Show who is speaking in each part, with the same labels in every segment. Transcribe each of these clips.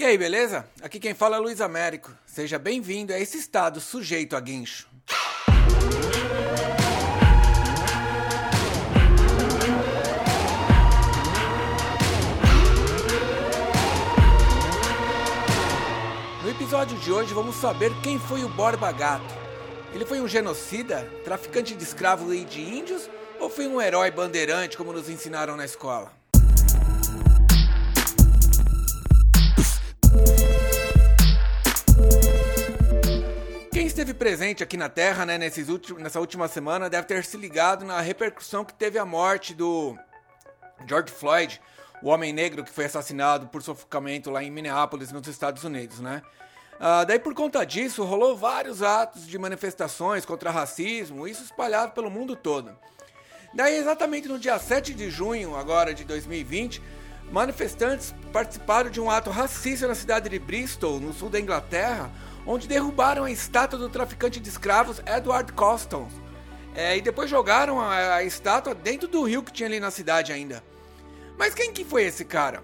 Speaker 1: E aí, beleza? Aqui quem fala é Luiz Américo. Seja bem-vindo a esse estado sujeito a guincho. No episódio de hoje vamos saber quem foi o Borba Gato. Ele foi um genocida, traficante de escravos e de índios ou foi um herói bandeirante como nos ensinaram na escola? Presente aqui na Terra né, nesses últimos, nessa última semana deve ter se ligado na repercussão que teve a morte do George Floyd, o homem negro que foi assassinado por sufocamento lá em Minneapolis, nos Estados Unidos, né? Ah, daí por conta disso rolou vários atos de manifestações contra racismo, isso espalhado pelo mundo todo. Daí exatamente no dia 7 de junho agora de 2020, manifestantes participaram de um ato racista na cidade de Bristol, no sul da Inglaterra, onde derrubaram a estátua do traficante de escravos Edward Coston. É, e depois jogaram a, a, estátua dentro do rio que tinha ali na cidade ainda. Mas quem que foi esse cara?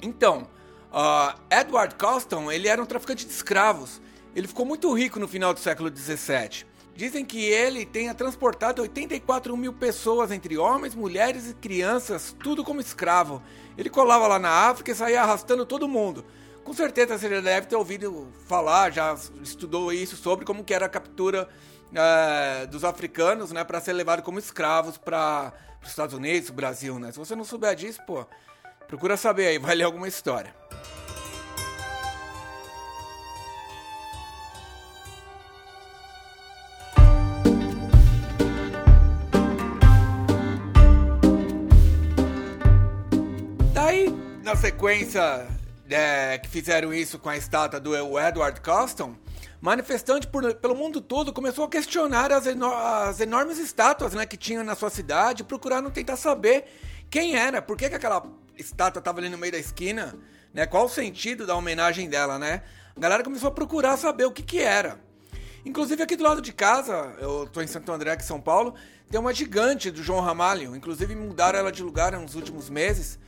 Speaker 1: Então, uh, Edward Coston, ele era um traficante de escravos. Ele ficou muito rico no final do século 17. Dizem que ele tenha transportado 84 mil pessoas, entre homens, mulheres e crianças, tudo como escravo. Ele colava lá na África e saía arrastando todo mundo. Com certeza você já deve ter ouvido falar, já estudou isso sobre como que era a captura é, dos africanos, né, para ser levado como escravos para os Estados Unidos, Brasil, né? Se você não souber disso, pô, procura saber aí, vai ler alguma história. Daí, na sequência é, que fizeram isso com a estátua do Edward Coston, manifestante por, pelo mundo todo começou a questionar as, as enormes estátuas né, que tinham na sua cidade, procurando tentar saber quem era, por que, que aquela estátua estava ali no meio da esquina, né, qual o sentido da homenagem dela, né? A galera começou a procurar saber o que que era. Inclusive aqui do lado de casa, eu estou em Santo André, aqui em São Paulo, tem uma gigante do João Ramalho. Inclusive mudaram ela de lugar nos últimos meses.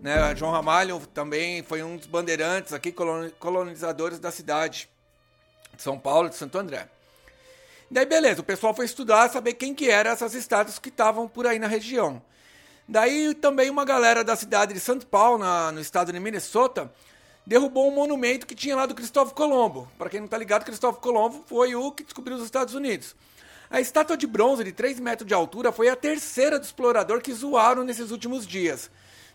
Speaker 1: Né? João Ramalho também foi um dos bandeirantes aqui, colonizadores da cidade de São Paulo, de Santo André. Daí beleza, o pessoal foi estudar, saber quem que eram essas estátuas que estavam por aí na região. Daí também uma galera da cidade de São Paulo, na, no estado de Minnesota, derrubou um monumento que tinha lá do Cristóvão Colombo. Para quem não está ligado, Cristóvão Colombo foi o que descobriu os Estados Unidos. A estátua de bronze de 3 metros de altura foi a terceira do explorador que zoaram nesses últimos dias.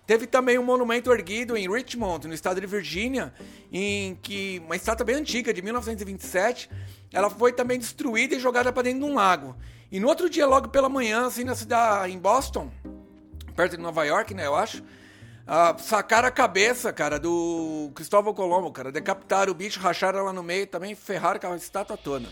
Speaker 1: Teve também um monumento erguido em Richmond, no estado de Virgínia, em que uma estátua bem antiga, de 1927, ela foi também destruída e jogada para dentro de um lago. E no outro dia, logo pela manhã, assim, na cidade, em Boston, perto de Nova York, né, eu acho, uh, sacaram a cabeça, cara, do Cristóvão Colombo, cara, decapitaram o bicho, racharam ela no meio, também ferraram com a estátua toda.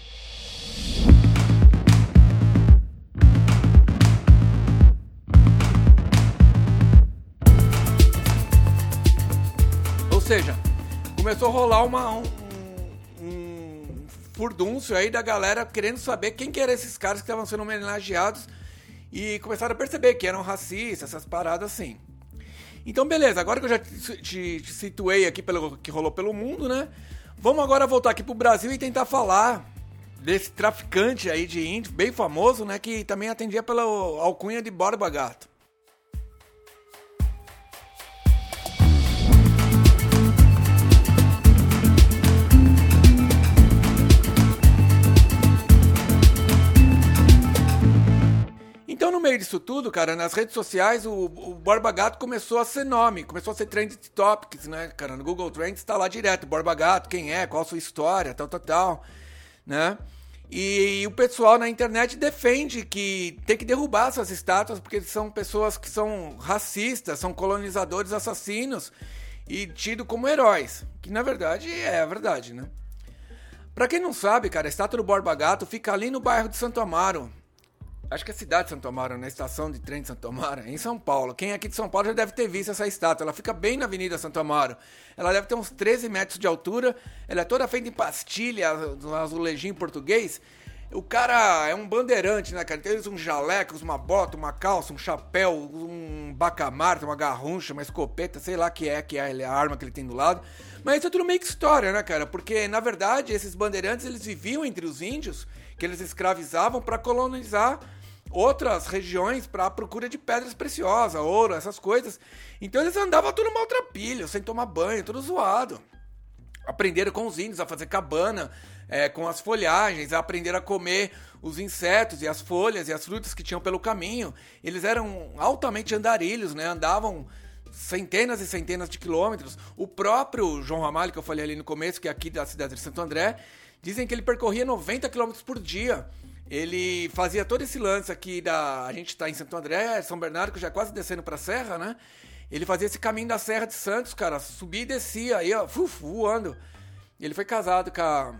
Speaker 1: Começou a rolar uma, um, um furdúncio aí da galera querendo saber quem que eram esses caras que estavam sendo homenageados e começaram a perceber que eram racistas, essas paradas assim. Então, beleza, agora que eu já te, te, te situei aqui pelo que rolou pelo mundo, né? Vamos agora voltar aqui pro Brasil e tentar falar desse traficante aí de índio, bem famoso, né? Que também atendia pela alcunha de Borba Gato. Meio disso tudo, cara, nas redes sociais, o, o Borba Gato começou a ser nome, começou a ser trend topics, né, cara? No Google Trends tá lá direto, Borba Gato, quem é, qual a sua história, tal, tal, tal, né? E, e o pessoal na internet defende que tem que derrubar essas estátuas porque são pessoas que são racistas, são colonizadores assassinos e tido como heróis, que na verdade é a verdade, né? Pra quem não sabe, cara, a estátua do Borba Gato fica ali no bairro de Santo Amaro, acho que é a cidade de Santo Amaro, na estação de trem de Santo Amaro, em São Paulo. Quem é aqui de São Paulo já deve ter visto essa estátua. Ela fica bem na Avenida Santo Amaro. Ela deve ter uns 13 metros de altura. Ela é toda feita em pastilha, um azulejinho português. o cara é um bandeirante, né, cara? Então eles um jaleco, uma bota, uma calça, um chapéu, um bacamarte, uma garruncha, uma escopeta, sei lá que é, que é a arma que ele tem do lado. Mas isso é tudo meio que história, né, cara? Porque, na verdade, esses bandeirantes, eles viviam entre os índios, que eles escravizavam para colonizar outras regiões para a procura de pedras preciosas, ouro, essas coisas. Então eles andavam tudo maltrapilho, sem tomar banho, tudo zoado. Aprenderam com os índios a fazer cabana, é, com as folhagens, a aprender a comer os insetos e as folhas e as frutas que tinham pelo caminho. Eles eram altamente andarilhos, né? Andavam centenas e centenas de quilômetros. O próprio João Ramalho, que eu falei ali no começo, que é aqui da cidade de Santo André, dizem que ele percorria 90 quilômetros por dia. Ele fazia todo esse lance aqui da. A gente está em Santo André, São Bernardo, que já é quase descendo para a serra, né? Ele fazia esse caminho da Serra de Santos, cara, subia e descia, aí, ó, voando. Ele foi casado com a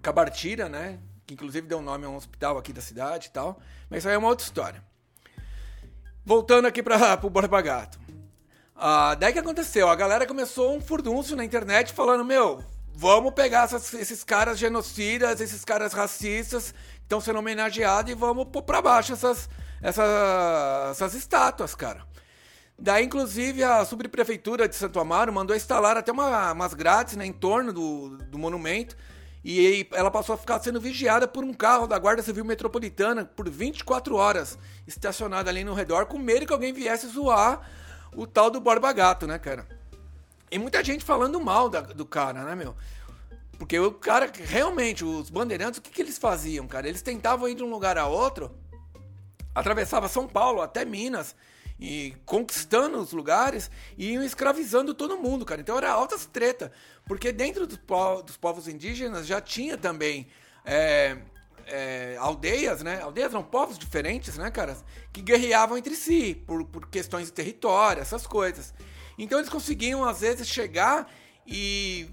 Speaker 1: Cabartira, né? Que inclusive deu nome a um hospital aqui da cidade e tal. Mas isso aí é uma outra história. Voltando aqui para o Borba Gato. Ah, daí que aconteceu? A galera começou um furdúncio na internet falando: Meu, vamos pegar essas, esses caras genocidas, esses caras racistas estão sendo homenageados e vamos pôr pra baixo essas, essas, essas estátuas, cara. Daí, inclusive, a subprefeitura de Santo Amaro mandou instalar até uma, umas grades né, em torno do, do monumento e ela passou a ficar sendo vigiada por um carro da Guarda Civil Metropolitana por 24 horas, estacionada ali no redor, com medo que alguém viesse zoar o tal do Borba Gato, né, cara? E muita gente falando mal da, do cara, né, meu? Porque o cara, realmente, os bandeirantes, o que, que eles faziam, cara? Eles tentavam ir de um lugar a outro, atravessava São Paulo até Minas, e conquistando os lugares e iam escravizando todo mundo, cara. Então era altas treta, porque dentro dos, po dos povos indígenas já tinha também é, é, aldeias, né? Aldeias não, povos diferentes, né, cara? Que guerreavam entre si por, por questões de território, essas coisas. Então eles conseguiam às vezes chegar e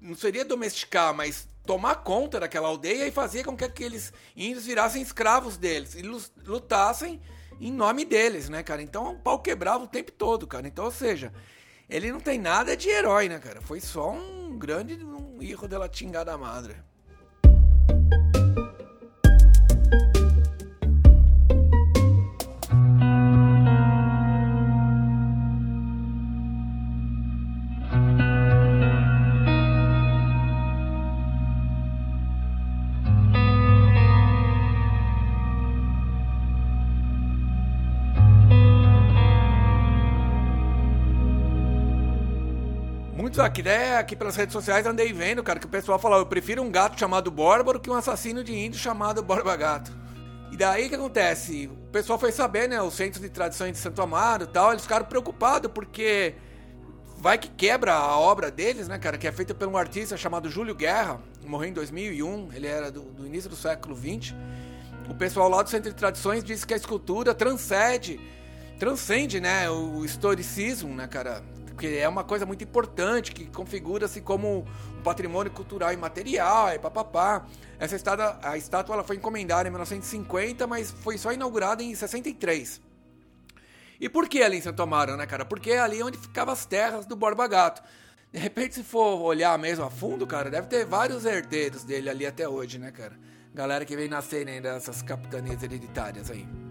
Speaker 1: não seria domesticar, mas tomar conta daquela aldeia e fazer com que aqueles índios virassem escravos deles e lutassem em nome deles, né, cara? Então o pau quebrava o tempo todo, cara. Então, ou seja, ele não tem nada de herói, né, cara? Foi só um grande um erro dela tingada madre. Aqui, né, aqui pelas redes sociais andei vendo, cara, que o pessoal falou, eu prefiro um gato chamado Bórbaro que um assassino de índio chamado Borba Gato. E daí o que acontece? O pessoal foi saber, né, os centros de tradições de Santo Amaro e tal, eles ficaram preocupados porque vai que quebra a obra deles, né, cara, que é feita por um artista chamado Júlio Guerra, morreu em 2001, ele era do, do início do século 20. O pessoal lá do Centro de Tradições disse que a escultura transcende, transcende, né, o historicismo, né, cara, porque é uma coisa muito importante que configura-se como um patrimônio cultural imaterial e papapá. Essa estátua, a estátua ela foi encomendada em 1950, mas foi só inaugurada em 63. E por que ali em Santo Amaro, né, cara? Porque é ali onde ficavam as terras do Borba Gato. De repente, se for olhar mesmo a fundo, cara, deve ter vários herdeiros dele ali até hoje, né, cara? Galera que vem nascer né, dessas capitanias hereditárias aí.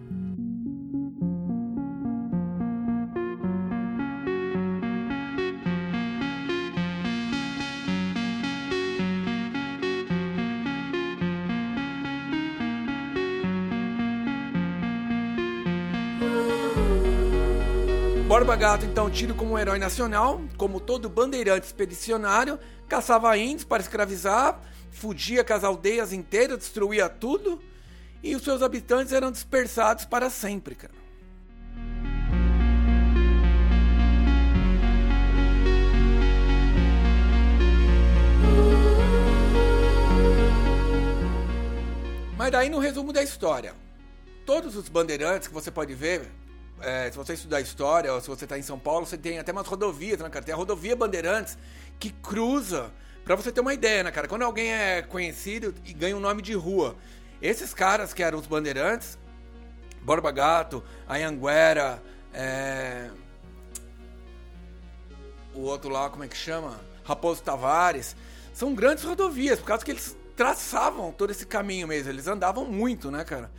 Speaker 1: Borba Gato, então, tido como um herói nacional, como todo bandeirante expedicionário, caçava índios para escravizar, fugia com as aldeias inteiras, destruía tudo, e os seus habitantes eram dispersados para sempre, cara. Mas daí no resumo da história, todos os bandeirantes que você pode ver é, se você estudar história, ou se você está em São Paulo, você tem até umas rodovias, né, cara? Tem a rodovia Bandeirantes que cruza. Pra você ter uma ideia, né, cara? Quando alguém é conhecido e ganha um nome de rua, esses caras que eram os bandeirantes, Borba Gato, Anhanguera, é... o outro lá, como é que chama? Raposo Tavares, são grandes rodovias, por causa que eles traçavam todo esse caminho mesmo, eles andavam muito, né, cara?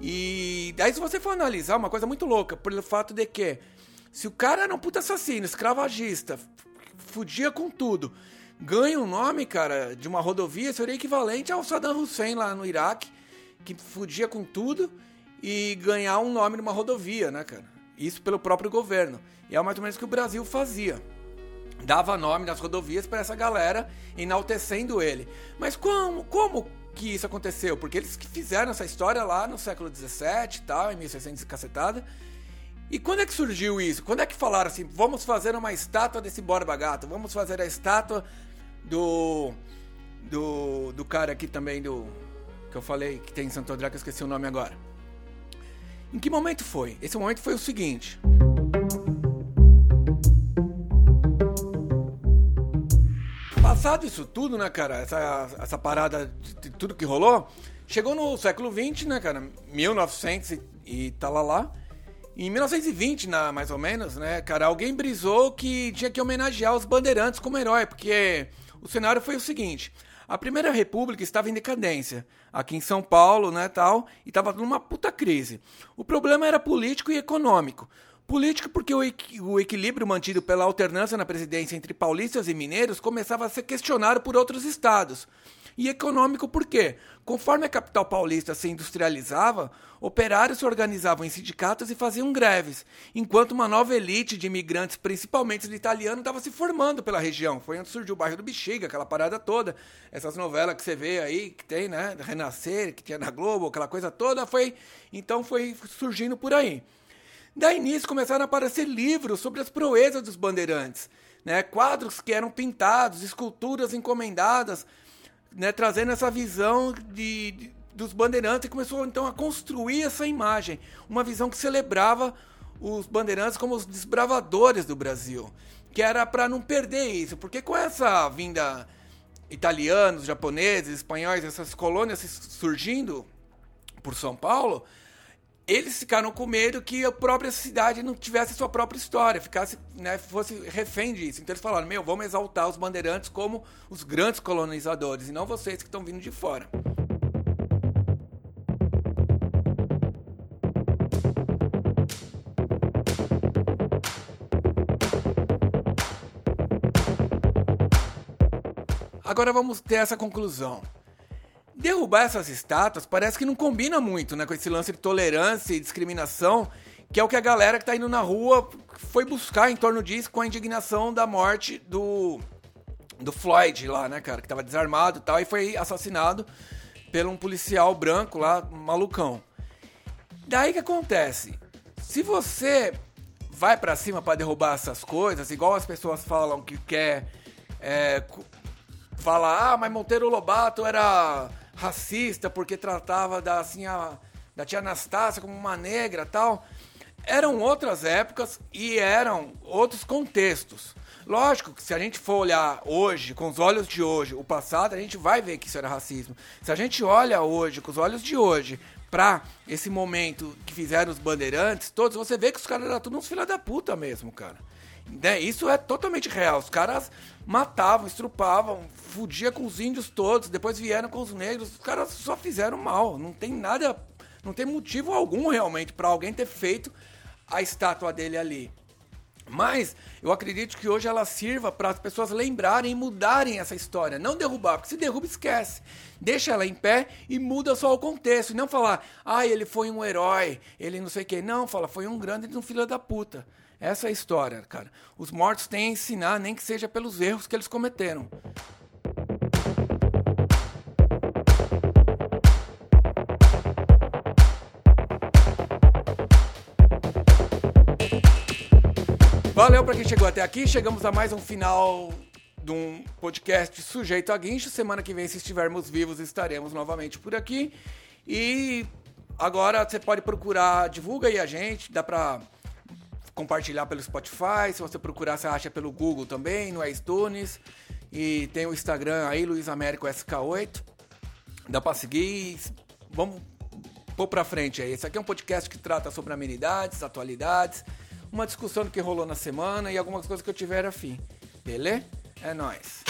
Speaker 1: E daí se você for analisar, uma coisa muito louca, pelo fato de que se o cara era um puta assassino, escravagista, fudia com tudo, ganha um nome, cara, de uma rodovia, seria equivalente ao Saddam Hussein lá no Iraque, que fudia com tudo e ganhar um nome numa rodovia, né, cara? Isso pelo próprio governo. E é mais ou menos o que o Brasil fazia. Dava nome nas rodovias para essa galera, enaltecendo ele. Mas como, como que isso aconteceu? Porque eles que fizeram essa história lá no século XVII e tal, em 1600 e cacetada. E quando é que surgiu isso? Quando é que falaram assim, vamos fazer uma estátua desse Borba Gato? Vamos fazer a estátua do... Do, do cara aqui também, do... Que eu falei, que tem em Santo André, que eu esqueci o nome agora. Em que momento foi? Esse momento foi o seguinte. Passado isso tudo, né, cara? Essa, essa parada de tudo que rolou, chegou no século XX, né, cara? 1900 e, e tá lá lá. Em 1920, na, mais ou menos, né, cara, alguém brisou que tinha que homenagear os bandeirantes como herói, porque o cenário foi o seguinte: a Primeira República estava em decadência, aqui em São Paulo, né, tal, e estava numa puta crise. O problema era político e econômico. Político porque o, o, equilíbrio mantido pela alternância na presidência entre paulistas e mineiros começava a ser questionado por outros estados. E econômico por quê? Conforme a capital paulista se industrializava, operários se organizavam em sindicatos e faziam greves, enquanto uma nova elite de imigrantes, principalmente de italianos, estava se formando pela região. Foi onde surgiu o bairro do Bexiga, aquela parada toda. Essas novelas que você vê aí, que tem, né? Renascer, que tinha na Globo, aquela coisa toda, foi. Então foi surgindo por aí. Daí nisso começaram a aparecer livros sobre as proezas dos bandeirantes, né? quadros que eram pintados, esculturas encomendadas, né? trazendo essa visão de, de dos bandeirantes e começou então a construir essa imagem, uma visão que celebrava os bandeirantes como os desbravadores do Brasil, que era para não perder isso, porque com essa vinda italianos, japoneses, espanhóis, essas colônias surgindo por São Paulo, eles ficaram com medo que a própria cidade não tivesse sua própria história, ficasse, né, fosse refém disso. Então eles falaram: "Meu, vamos exaltar os bandeirantes como os grandes colonizadores e não vocês que estão vindo de fora". Agora vamos ter essa conclusão. Derrubar essas estátuas parece que não combina muito né, com esse lance de tolerância e discriminação, que é o que a galera que está indo na rua foi buscar em torno disso com a indignação da morte do, do Floyd lá, né, cara, que estava desarmado e tal, e foi assassinado por um policial branco lá, malucão. Daí que acontece? Se você vai para cima para derrubar essas coisas, igual as pessoas falam que quer é, fala, ah, mas Monteiro Lobato era racista porque tratava da, assim, a, da tia Anastácia como uma negra tal. Eram outras épocas e eram outros contextos. Lógico que se a gente for olhar hoje, com os olhos de hoje, o passado, a gente vai ver que isso era racismo. Se a gente olha hoje, com os olhos de hoje, pra esse momento que fizeram os bandeirantes, todos, você vê que os caras eram todos uns filha da puta mesmo, cara. Né? Isso é totalmente real. Os caras matavam, estrupavam, fudia com os índios todos, depois vieram com os negros. Os caras só fizeram mal. Não tem nada, não tem motivo algum realmente para alguém ter feito a estátua dele ali. Mas eu acredito que hoje ela sirva para as pessoas lembrarem e mudarem essa história. Não derrubar, porque se derruba, esquece. Deixa ela em pé e muda só o contexto. E não falar, ah, ele foi um herói, ele não sei o quê. Não, fala, foi um grande um filho da puta. Essa é a história, cara. Os mortos têm a ensinar, nem que seja pelos erros que eles cometeram. Valeu para quem chegou até aqui. Chegamos a mais um final de um podcast sujeito a guincho. Semana que vem, se estivermos vivos, estaremos novamente por aqui. E agora você pode procurar, divulga aí a gente, dá para compartilhar pelo Spotify. Se você procurar, você acha pelo Google também, no iTunes. E tem o Instagram aí, Luiz Américo SK8. Dá pra seguir. Vamos pôr pra frente aí. Esse aqui é um podcast que trata sobre amenidades, atualidades, uma discussão que rolou na semana e algumas coisas que eu tiver afim. Beleza? É nóis.